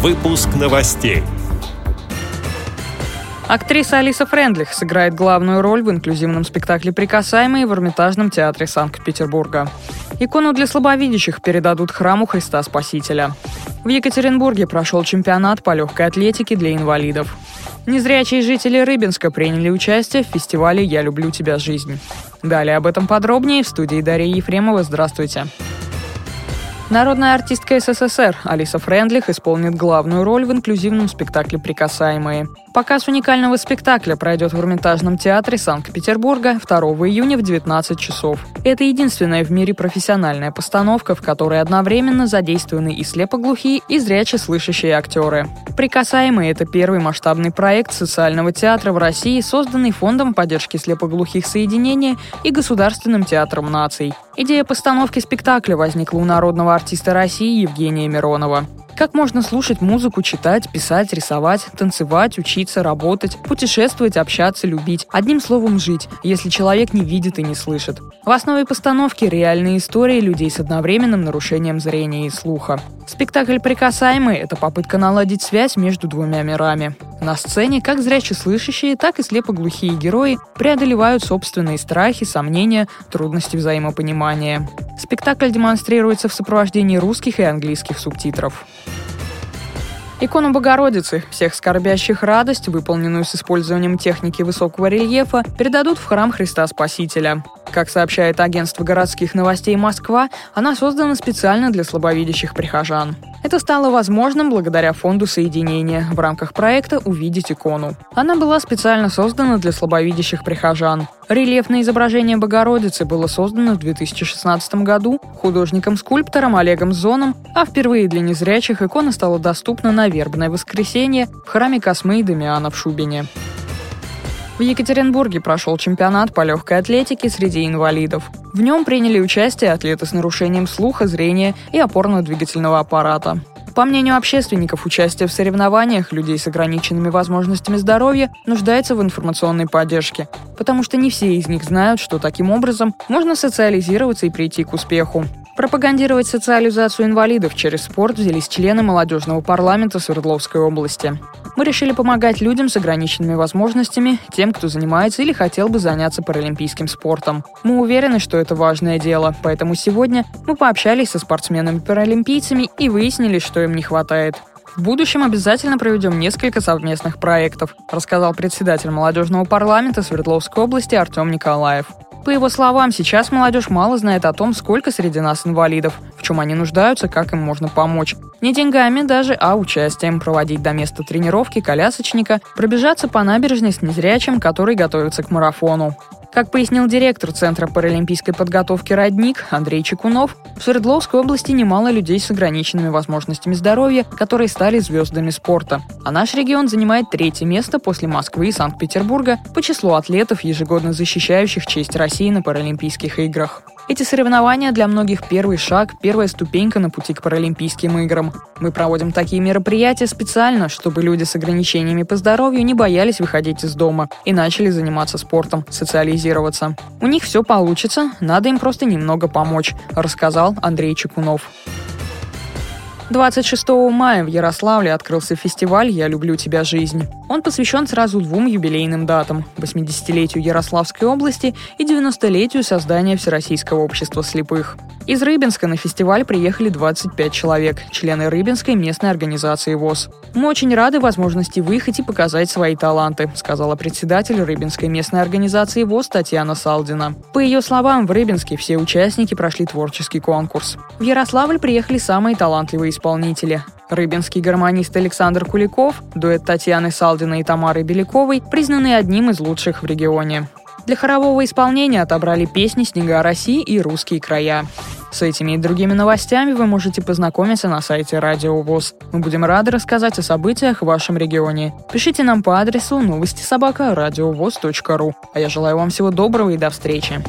Выпуск новостей. Актриса Алиса Френдлих сыграет главную роль в инклюзивном спектакле «Прикасаемые» в Эрмитажном театре Санкт-Петербурга. Икону для слабовидящих передадут храму Христа Спасителя. В Екатеринбурге прошел чемпионат по легкой атлетике для инвалидов. Незрячие жители Рыбинска приняли участие в фестивале «Я люблю тебя, жизнь». Далее об этом подробнее в студии Дарья Ефремова. Здравствуйте. Народная артистка СССР Алиса Френдлих исполнит главную роль в инклюзивном спектакле «Прикасаемые». Показ уникального спектакля пройдет в Эрмитажном театре Санкт-Петербурга 2 июня в 19 часов. Это единственная в мире профессиональная постановка, в которой одновременно задействованы и слепоглухие, и зряче слышащие актеры. «Прикасаемые» — это первый масштабный проект социального театра в России, созданный Фондом поддержки слепоглухих соединения и Государственным театром наций. Идея постановки спектакля возникла у народного артиста России Евгения Миронова. Как можно слушать музыку, читать, писать, рисовать, танцевать, учиться, работать, путешествовать, общаться, любить. Одним словом, жить, если человек не видит и не слышит. В основе постановки реальные истории людей с одновременным нарушением зрения и слуха. Спектакль «Прикасаемый» — это попытка наладить связь между двумя мирами. На сцене как зряче слышащие, так и слепоглухие герои преодолевают собственные страхи, сомнения, трудности взаимопонимания. Спектакль демонстрируется в сопровождении русских и английских субтитров. Икону Богородицы, всех скорбящих радость, выполненную с использованием техники высокого рельефа, передадут в храм Христа Спасителя. Как сообщает агентство городских новостей Москва, она создана специально для слабовидящих прихожан. Это стало возможным благодаря фонду соединения в рамках проекта «Увидеть икону». Она была специально создана для слабовидящих прихожан. Рельефное изображение Богородицы было создано в 2016 году художником-скульптором Олегом Зоном, а впервые для незрячих икона стала доступна на вербное воскресенье в храме Космы и Дамиана в Шубине. В Екатеринбурге прошел чемпионат по легкой атлетике среди инвалидов. В нем приняли участие атлеты с нарушением слуха, зрения и опорно-двигательного аппарата. По мнению общественников, участие в соревнованиях людей с ограниченными возможностями здоровья нуждается в информационной поддержке, потому что не все из них знают, что таким образом можно социализироваться и прийти к успеху. Пропагандировать социализацию инвалидов через спорт взялись члены молодежного парламента Свердловской области. Мы решили помогать людям с ограниченными возможностями, тем, кто занимается или хотел бы заняться паралимпийским спортом. Мы уверены, что это важное дело, поэтому сегодня мы пообщались со спортсменами-паралимпийцами и выяснили, что им не хватает. В будущем обязательно проведем несколько совместных проектов, рассказал председатель молодежного парламента Свердловской области Артем Николаев. По его словам, сейчас молодежь мало знает о том, сколько среди нас инвалидов, в чем они нуждаются, как им можно помочь. Не деньгами даже, а участием проводить до места тренировки колясочника, пробежаться по набережной с незрячим, который готовится к марафону. Как пояснил директор Центра паралимпийской подготовки «Родник» Андрей Чекунов, в Свердловской области немало людей с ограниченными возможностями здоровья, которые стали звездами спорта. А наш регион занимает третье место после Москвы и Санкт-Петербурга по числу атлетов, ежегодно защищающих честь России на Паралимпийских играх. Эти соревнования для многих первый шаг, первая ступенька на пути к Паралимпийским играм. Мы проводим такие мероприятия специально, чтобы люди с ограничениями по здоровью не боялись выходить из дома и начали заниматься спортом, социализироваться. У них все получится, надо им просто немного помочь, рассказал Андрей Чекунов. 26 мая в Ярославле открылся фестиваль «Я люблю тебя, жизнь». Он посвящен сразу двум юбилейным датам – 80-летию Ярославской области и 90-летию создания Всероссийского общества слепых. Из Рыбинска на фестиваль приехали 25 человек, члены Рыбинской местной организации ВОЗ. «Мы очень рады возможности выехать и показать свои таланты», сказала председатель Рыбинской местной организации ВОЗ Татьяна Салдина. По ее словам, в Рыбинске все участники прошли творческий конкурс. В Ярославль приехали самые талантливые исполнители. Рыбинский гармонист Александр Куликов, дуэт Татьяны Салдина и Тамары Беляковой признаны одним из лучших в регионе. Для хорового исполнения отобрали песни «Снега России» и «Русские края». С этими и другими новостями вы можете познакомиться на сайте Радио ВОЗ. Мы будем рады рассказать о событиях в вашем регионе. Пишите нам по адресу новости собака ру. А я желаю вам всего доброго и до встречи.